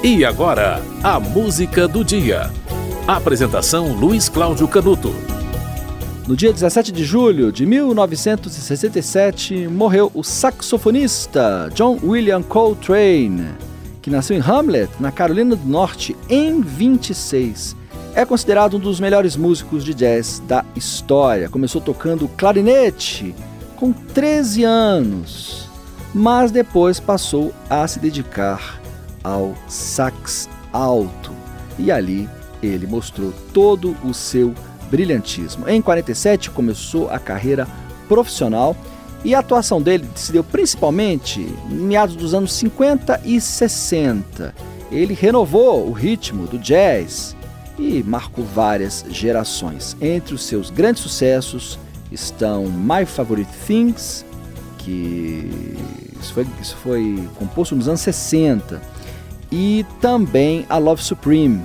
E agora, a música do dia. Apresentação Luiz Cláudio Canuto. No dia 17 de julho de 1967, morreu o saxofonista John William Coltrane, que nasceu em Hamlet, na Carolina do Norte, em 26. É considerado um dos melhores músicos de jazz da história. Começou tocando clarinete com 13 anos, mas depois passou a se dedicar ao sax alto. E ali ele mostrou todo o seu brilhantismo. Em 47 começou a carreira profissional e a atuação dele se deu principalmente em meados dos anos 50 e 60. Ele renovou o ritmo do jazz e marcou várias gerações. Entre os seus grandes sucessos estão My Favorite Things, que isso foi, isso foi composto nos anos 60, e também a Love Supreme.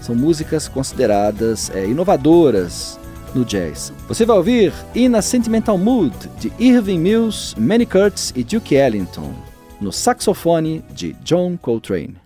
São músicas consideradas é, inovadoras no jazz. Você vai ouvir In a Sentimental Mood de Irving Mills, Manny Curtis e Duke Ellington, no saxofone de John Coltrane.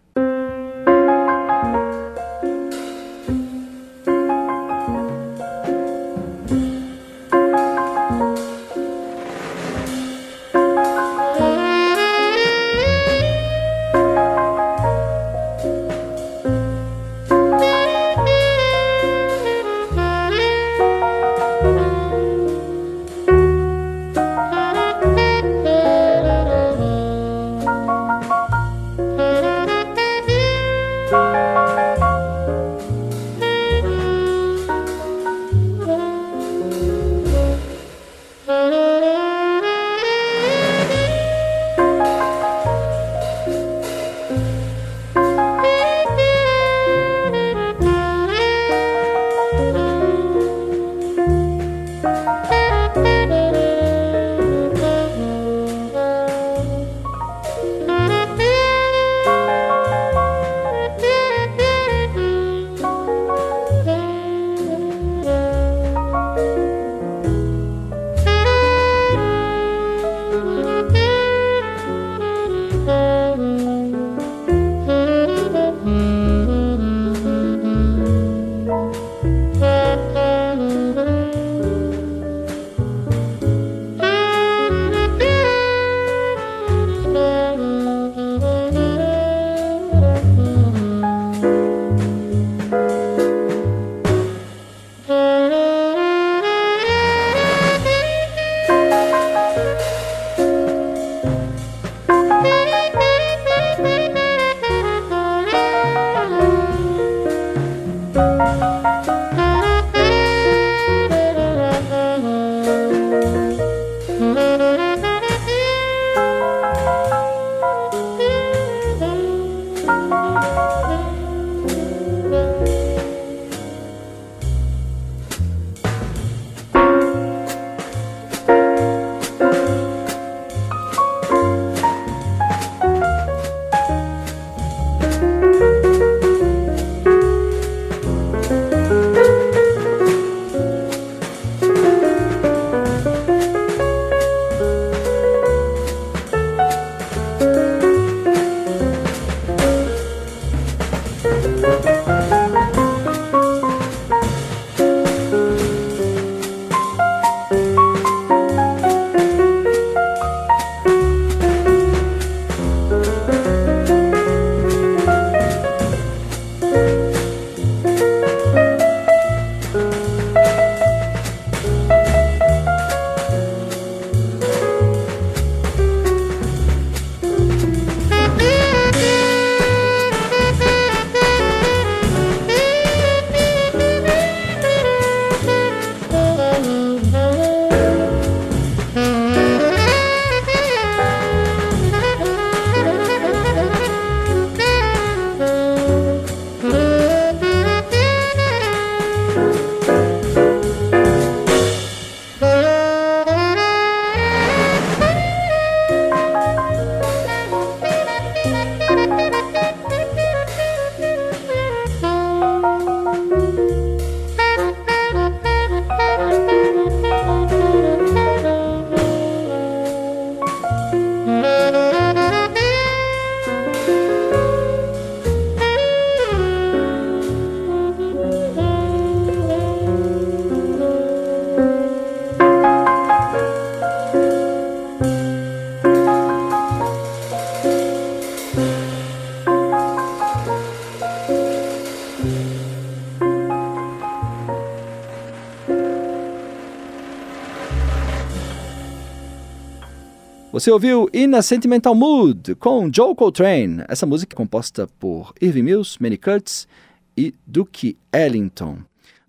Você ouviu In a Sentimental Mood com Joe Coltrane. Essa música é composta por Irving Mills, Manny Curtis e Duke Ellington.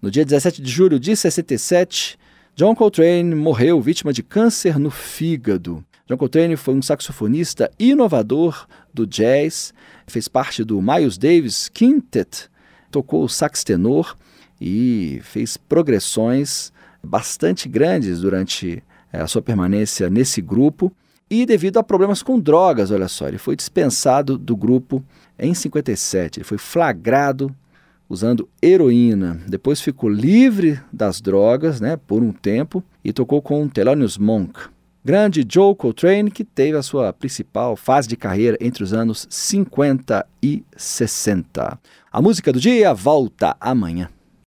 No dia 17 de julho de 67, John Coltrane morreu vítima de câncer no fígado. John Coltrane foi um saxofonista inovador do jazz, fez parte do Miles Davis Quintet, tocou o sax tenor e fez progressões bastante grandes durante eh, a sua permanência nesse grupo. E devido a problemas com drogas, olha só, ele foi dispensado do grupo em 57. Ele foi flagrado usando heroína. Depois ficou livre das drogas, né, por um tempo e tocou com Thelonious Monk. Grande Joe Coltrane, que teve a sua principal fase de carreira entre os anos 50 e 60. A música do dia volta amanhã.